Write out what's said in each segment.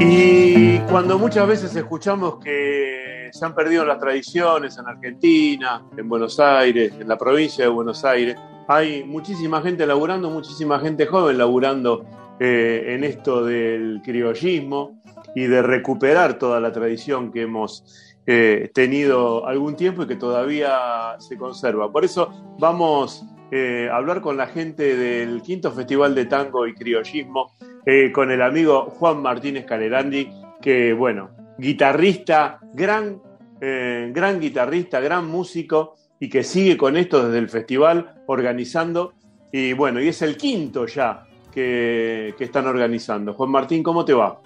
Y cuando muchas veces escuchamos que se han perdido las tradiciones en Argentina, en Buenos Aires, en la provincia de Buenos Aires, hay muchísima gente laburando, muchísima gente joven laburando eh, en esto del criollismo y de recuperar toda la tradición que hemos eh, tenido algún tiempo y que todavía se conserva. Por eso vamos eh, a hablar con la gente del quinto Festival de Tango y Criollismo eh, con el amigo Juan Martínez Calerandi, que, bueno, guitarrista, gran, eh, gran guitarrista, gran músico y que sigue con esto desde el festival organizando. Y bueno, y es el quinto ya que, están organizando. Juan Martín, ¿cómo te va?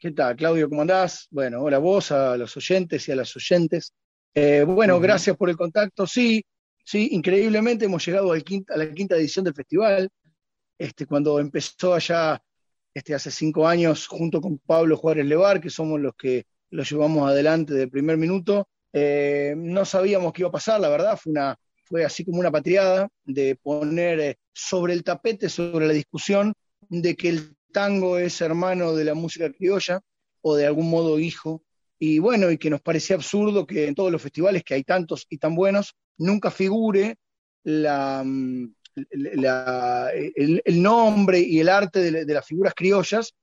¿Qué tal, Claudio? ¿Cómo andás? Bueno, hola a vos, a los oyentes y a las oyentes. Eh, bueno, gracias por el contacto. Sí, sí, increíblemente hemos llegado al a la quinta edición del festival. Este, cuando empezó allá este, hace cinco años junto con Pablo Juárez Levar, que somos los que lo llevamos adelante del primer minuto. Eh, no sabíamos qué iba a pasar, la verdad, fue, fue así como una patriada de poner eh, sobre el tapete, sobre la discusión de que el tango es hermano de la música criolla o de algún modo hijo. Y bueno, y que nos parecía absurdo que en todos los festivales, que hay tantos y tan buenos, nunca figure la, el, nombre y el arte de, las figuras criollas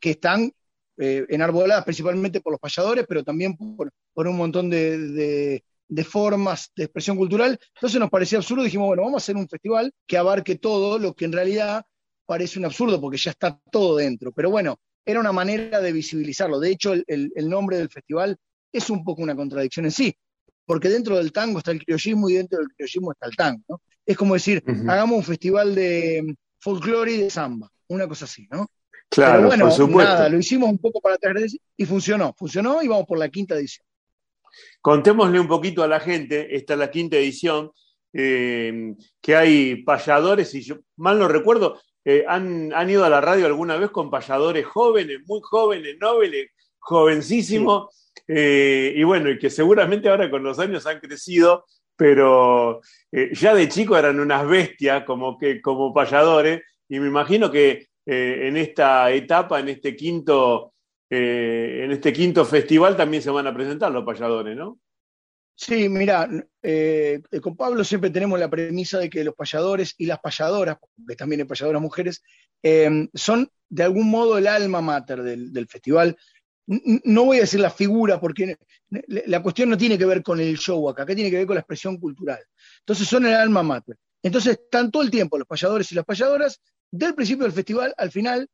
que están eh, enarboladas principalmente por los payadores, pero también por, un montón de, formas de expresión cultural. Entonces nos parecía absurdo, dijimos, bueno, vamos a hacer un festival que abarque todo lo que en realidad parece un absurdo porque ya está todo dentro. Pero bueno, era una manera de visibilizarlo. De hecho, el, el nombre del festival es un poco una contradicción en sí, porque dentro del tango está el criollismo y dentro del criollismo está el tango. ¿no? Es como decir, hagamos un festival de folclore y de samba, una cosa así, ¿no? Claro, Pero bueno, por supuesto. nada, lo hicimos un poco para atrás y funcionó, funcionó y vamos por la quinta edición. Contémosle un poquito a la gente, esta es la quinta edición, eh, que hay payadores, y yo mal no recuerdo, eh, han, ido a la radio alguna vez con payadores jóvenes, muy jóvenes, nobles, jovencísimos, eh, y bueno, y que seguramente ahora con los años han crecido pero eh, ya de chico eran unas bestias como, que, como payadores, y me imagino que eh, en esta etapa, en este quinto, en este quinto festival también se van a presentar los payadores, ¿no? Sí, mira, con Pablo siempre tenemos la premisa de que los payadores y las payadoras, porque también hay payadoras mujeres, son de algún modo el alma mater del festival no voy a decir la figura, porque la cuestión no tiene que ver con el show acá, acá tiene que ver con la expresión cultural. Entonces son el alma mater. Entonces están todo el tiempo los payadores y las payadoras, del principio del festival al final,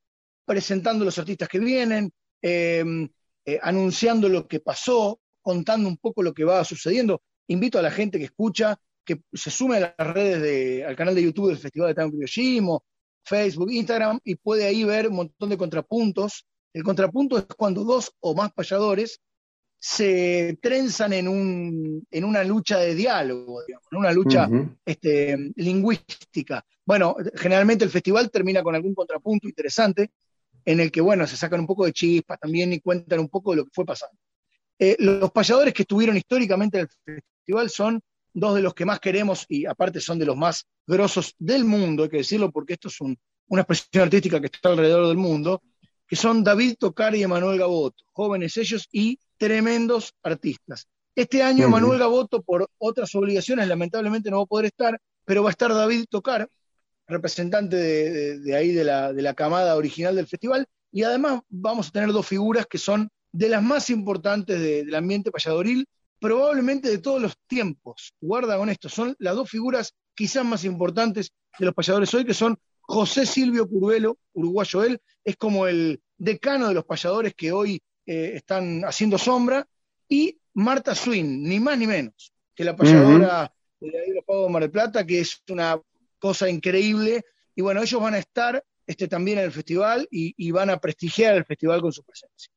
presentando los artistas que vienen, em, eh, anunciando lo que pasó, contando un poco lo que va sucediendo. Invito a la gente que escucha que se sume a las redes al canal de YouTube del Festival de Tango Criollismo, Facebook, Instagram, y puede ahí ver un montón de contrapuntos el contrapunto es cuando dos o más payadores se trenzan en, un, en una lucha de diálogo, digamos, en una lucha este, lingüística. Bueno, generalmente el festival termina con algún contrapunto interesante en el que, bueno, se sacan un poco de chispas también y cuentan un poco de lo que fue pasando. Eh, los payadores que estuvieron históricamente en el festival son dos de los que más queremos y aparte son de los más grosos del mundo, hay que decirlo porque esto es una expresión artística que está alrededor del mundo, que son David Tocar y Emanuel Gaboto, jóvenes ellos y tremendos artistas. Este año Emanuel Gaboto, por otras obligaciones, lamentablemente no va a poder estar, pero va a estar David Tocar, representante de, ahí de la, camada original del festival, y además vamos a tener dos figuras que son de las más importantes del ambiente payadoril, probablemente de todos los tiempos. Guarda con esto, son las dos figuras quizás más importantes de los payadores hoy, que son José Silvio Curvelo, uruguayo él, es como el decano de los payadores que hoy eh, están haciendo sombra, y Marta Swin, ni más ni menos, que la payadora de la de Mar del Plata, que es una cosa increíble. Y bueno, ellos van a estar este, también en el festival y, van a prestigiar el festival con su presencia.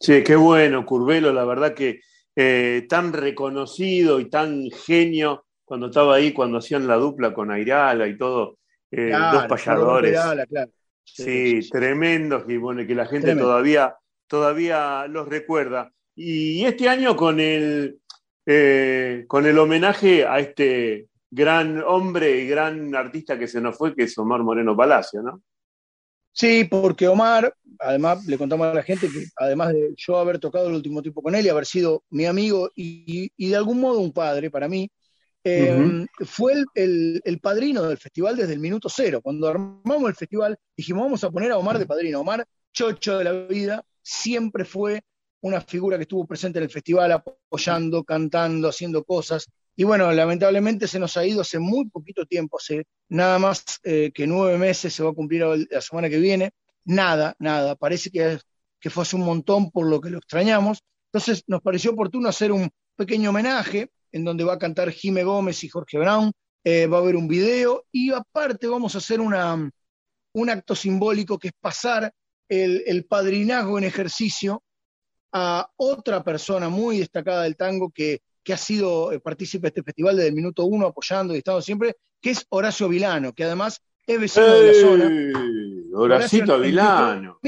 Sí, qué bueno, Curvelo, la verdad que eh, tan reconocido y tan genio cuando estaba ahí, cuando hacían la dupla con Airala y todo. Eh, dos payadores. Sí, tremendos y bueno, que la gente todavía, todavía los recuerda. Y este año con el, eh, con el homenaje a este gran hombre y gran artista que se nos fue, que es Omar Moreno Palacio, ¿no? Sí, porque Omar, además le contamos a la gente que además de yo haber tocado el último tiempo con él y haber sido mi amigo y, de algún modo un padre para mí, eh, fue el, el, padrino del festival desde el minuto cero. Cuando armamos el festival, dijimos, vamos a poner a Omar de padrino. Omar, chocho de la vida, siempre fue una figura que estuvo presente en el festival apoyando, cantando, haciendo cosas. Y bueno, lamentablemente se nos ha ido hace muy poquito tiempo, hace nada más eh, que nueve meses, se va a cumplir la semana que viene. Nada, nada. Parece que, que fue hace un montón por lo que lo extrañamos. Entonces nos pareció oportuno hacer un pequeño homenaje en donde va a cantar Jime Gómez y Jorge Brown. Eh, va a haber un video y aparte vamos a hacer una, un acto simbólico que es pasar el, el padrinazgo en ejercicio a otra persona muy destacada del tango que que ha sido eh, partícipe de este festival desde el minuto uno, apoyando y estando siempre, que es Horacio Vilano, que además es vecino de la zona. Horacito Vilano.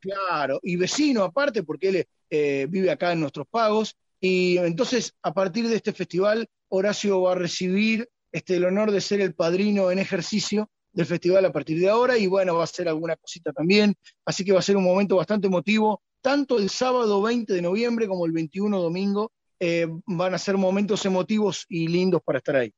claro, y vecino aparte, porque él eh, vive acá en nuestros pagos. Y entonces, a partir de este festival, Horacio va a recibir este, el honor de ser el padrino en ejercicio del festival a partir de ahora y bueno, va a hacer alguna cosita también, así que va a ser un momento bastante emotivo, tanto el sábado 20 de noviembre como el 21 domingo, eh, van a ser momentos emotivos y lindos para estar ahí.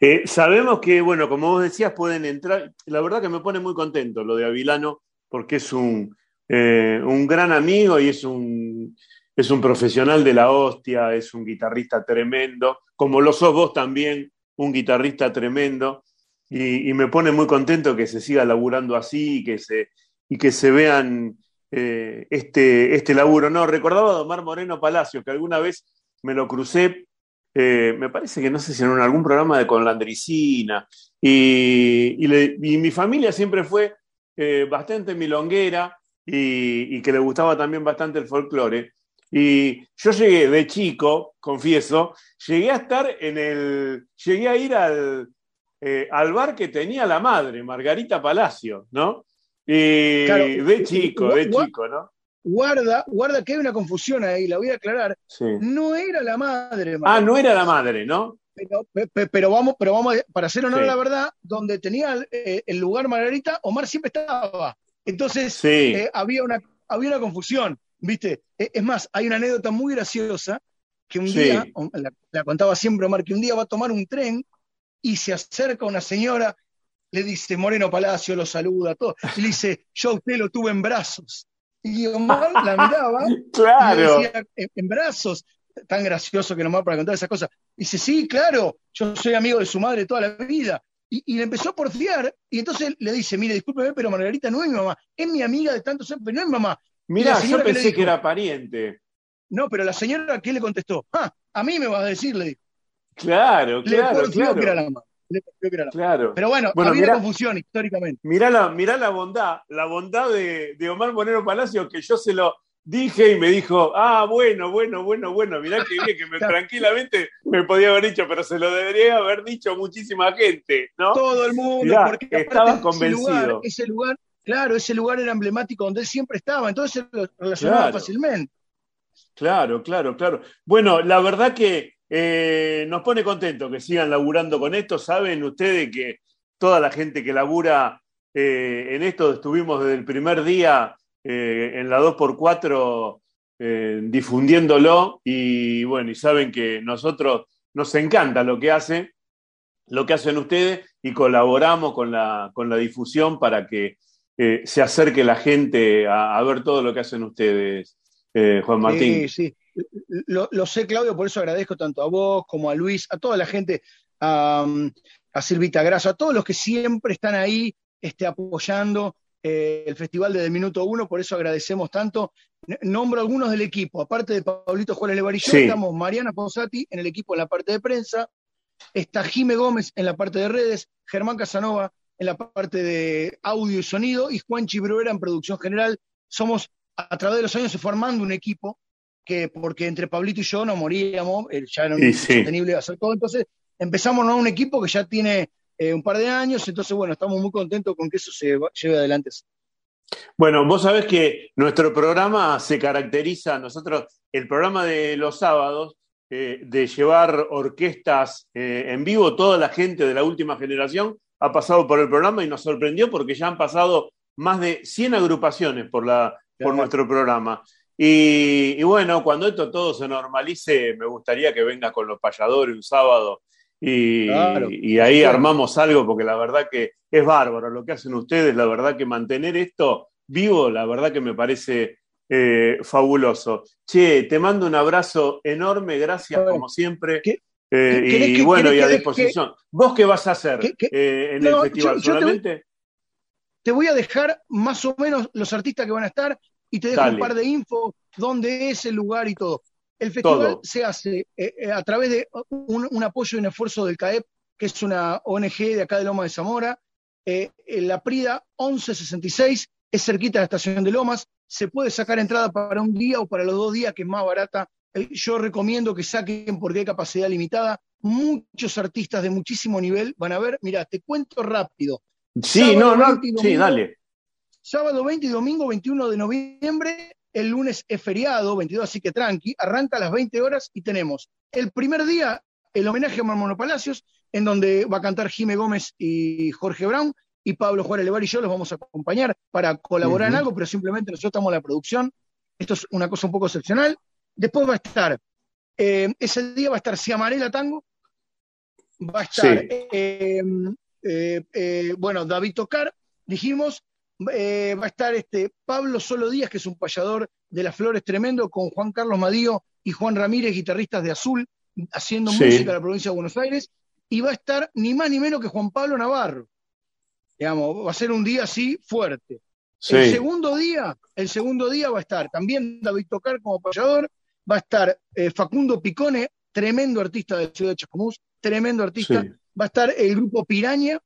Eh, sabemos que, bueno, como vos decías, pueden entrar. La verdad que me pone muy contento lo de Avilano, porque es un, eh, un gran amigo y es un, es un profesional de la hostia, es un guitarrista tremendo, como lo sos vos también, un guitarrista tremendo. Y, me pone muy contento que se siga laburando así y que se, y que se vean eh, este, este laburo. No, recordaba a Omar Moreno Palacio, que alguna vez me lo crucé, eh, me parece que no sé si en algún programa de Conlandricina, y, y, mi familia siempre fue eh, bastante milonguera y, que le gustaba también bastante el folclore. Y yo llegué de chico, confieso, llegué a estar en el, llegué a ir al, al bar que tenía la madre, Margarita Palacio, ¿no? Y de chico, de chico, ¿no? Guarda, guarda que hay una confusión ahí, la voy a aclarar. No era la madre. Ah, no era la madre, ¿no? Pero, vamos, pero vamos, para hacer honor a la verdad, donde tenía eh, el, lugar Margarita, Omar siempre estaba. Entonces eh, había, una, había una confusión, ¿viste? E, es más, hay una anécdota muy graciosa que un día, la, la, contaba siempre Omar, que un día va a tomar un tren y se acerca una señora le dice Moreno Palacio, lo saluda, todo. Y le dice, yo a usted lo tuve en brazos. Y Omar la miraba claro. y decía, en, brazos, tan gracioso que nomás para contar esas cosas. dice, sí, claro, yo soy amigo de su madre toda la vida. Y, le empezó a porfiar, y entonces le dice, mire, discúlpeme, pero Margarita no es mi mamá, es mi amiga de tantos años, pero no es mamá. Mira, yo pensé que, era pariente. No, pero la señora, ¿qué le contestó? Ah, a mí me vas a decir, le dijo. Claro, claro, le claro. que era la mamá. Claro. Pero bueno, había confusión históricamente. Mirá la, la bondad, la bondad de, Omar Monero Palacio, que yo se lo dije y me dijo, ah, bueno, bueno, bueno, bueno, mirá que bien, que me, tranquilamente me podía haber dicho, pero se lo debería haber dicho muchísima gente, ¿no? Todo el mundo, porque estaba convencido. Ese lugar, claro, ese lugar era emblemático donde él siempre estaba, entonces se lo relacionaba fácilmente. Claro, claro, claro. Bueno, la verdad que eh, nos pone contento que sigan laburando con esto. Saben ustedes que toda la gente que labura eh, en esto, estuvimos desde el primer día eh, en la 2x4 difundiéndolo y bueno, y saben que nosotros nos encanta lo que hace, lo que hacen ustedes y colaboramos con la, con la difusión para que se acerque la gente a, ver todo lo que hacen ustedes, Juan Martín. Sí, sí lo, sé, Claudio, por eso agradezco tanto a vos como a Luis, a toda la gente, a, a Silvita Graso, a todos los que siempre están ahí este, apoyando eh, el festival desde el minuto uno, por eso agradecemos tanto. Nombro algunos del equipo, aparte de Pablito Juárez Levarillo, estamos Mariana Posati en el equipo en la parte de prensa, está Jime Gómez en la parte de redes, Germán Casanova en la parte de audio y sonido y Juan Chibruera en producción general. Somos, a través de los años, formando un equipo que porque entre Pablito y yo no moríamos, ya era sostenible hacer todo, entonces empezamos a un equipo que ya tiene eh, un par de años, entonces bueno, estamos muy contentos con que eso se lleve adelante. Bueno, vos sabés que nuestro programa se caracteriza, nosotros, el programa de los sábados, eh, de llevar orquestas eh, en vivo, toda la gente de la última generación ha pasado por el programa y nos sorprendió porque ya han pasado más de 100 agrupaciones por, la, por nuestro programa. Y, bueno, cuando esto todo se normalice, me gustaría que venga con los payadores un sábado y, y ahí armamos algo, porque la verdad que es bárbaro lo que hacen ustedes, la verdad que mantener esto vivo, la verdad que me parece eh, fabuloso. Che, te mando un abrazo enorme, gracias como siempre. Eh, y bueno, y a disposición. ¿Vos qué vas a hacer eh, en el festival? ¿Solamente? Te voy, a dejar más o menos los artistas que van a estar y te dejo un par de info, dónde es el lugar y todo. El festival se hace a través de un, apoyo y un esfuerzo del CAEP, que es una ONG de acá de Loma de Zamora. la Prida 1166 es cerquita de la estación de Lomas. Se puede sacar entrada para un día o para los dos días, que es más barata eh, yo recomiendo que saquen porque hay capacidad limitada. Muchos artistas de muchísimo nivel van a ver. Mira, te cuento rápido. Sí, no, no, sí, dale. Sábado 20 y domingo 21 de noviembre. El lunes es feriado, 22, así que tranqui. Arranca a las 20 horas y tenemos el primer día el homenaje a Marmono Palacios, en donde va a cantar Jime Gómez y Jorge Brown. Y Pablo Juárez Levar y yo los vamos a acompañar para colaborar en algo, pero simplemente nosotros estamos en la producción. Esto es una cosa un poco excepcional. Después va a estar, eh, ese día va a estar Ciamarela Tango, va a estar, eh, eh, bueno, David Tocar, dijimos, va a estar este Pablo Solo Díaz, que es un payador de las flores tremendo, con Juan Carlos Madío y Juan Ramírez, guitarristas de Azul, haciendo música en la provincia de Buenos Aires, y va a estar ni más ni menos que Juan Pablo Navarro. Digamos, va a ser un día así fuerte. El segundo día, el segundo día va a estar también David Tocar como payador, va a estar eh, Facundo Picone, tremendo artista de la ciudad de Chacomús, tremendo artista, va a estar el grupo Piraña,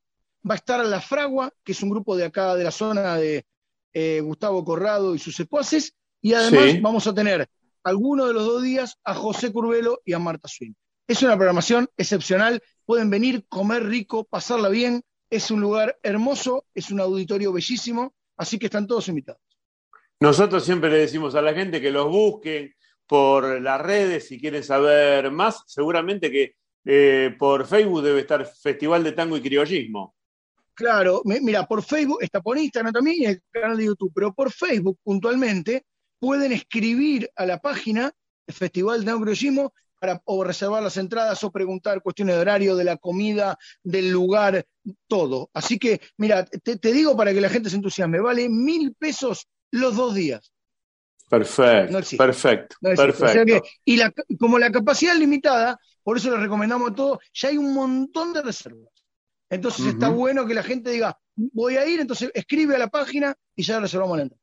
va a estar La Fragua, que es un grupo de acá de la zona de eh, Gustavo Corrado y sus secuaces, y además vamos a tener alguno de los dos días a José Curvelo y a Marta Swin. Es una programación excepcional, pueden venir, comer rico, pasarla bien, es un lugar hermoso, es un auditorio bellísimo, así que están todos invitados. Nosotros siempre le decimos a la gente que los busquen, por las redes si quieren saber más. Seguramente que eh, por Facebook debe estar Festival de Tango y Criollismo. Claro, mira, por Facebook, está por Instagram también y el canal de YouTube, pero por Facebook puntualmente pueden escribir a la página Festival de Tango y Criollismo para o reservar las entradas o preguntar cuestiones de horario, de la comida, del lugar, todo. Así que, mira, te, te digo para que la gente se entusiasme, vale mil pesos los dos días. Perfecto, perfecto, perfecto. y como la capacidad es limitada, por eso les recomendamos a todos, ya hay un montón de reservas. Entonces está bueno que la gente diga, voy a ir, entonces escribe a la página y ya reservamos la entrada.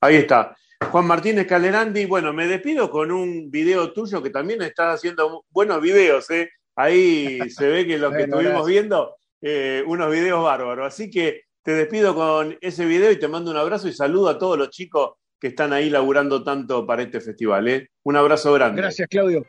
Ahí está. Juan Martínez Calerandi, bueno, me despido con un video tuyo que también estás haciendo buenos videos, ¿eh? Ahí se ve que lo que estuvimos viendo, eh, unos videos bárbaros. Así que te despido con ese video y te mando un abrazo y saludo a todos los chicos que están ahí laburando tanto para este festival. ¿eh? Un abrazo grande. Gracias, Claudio.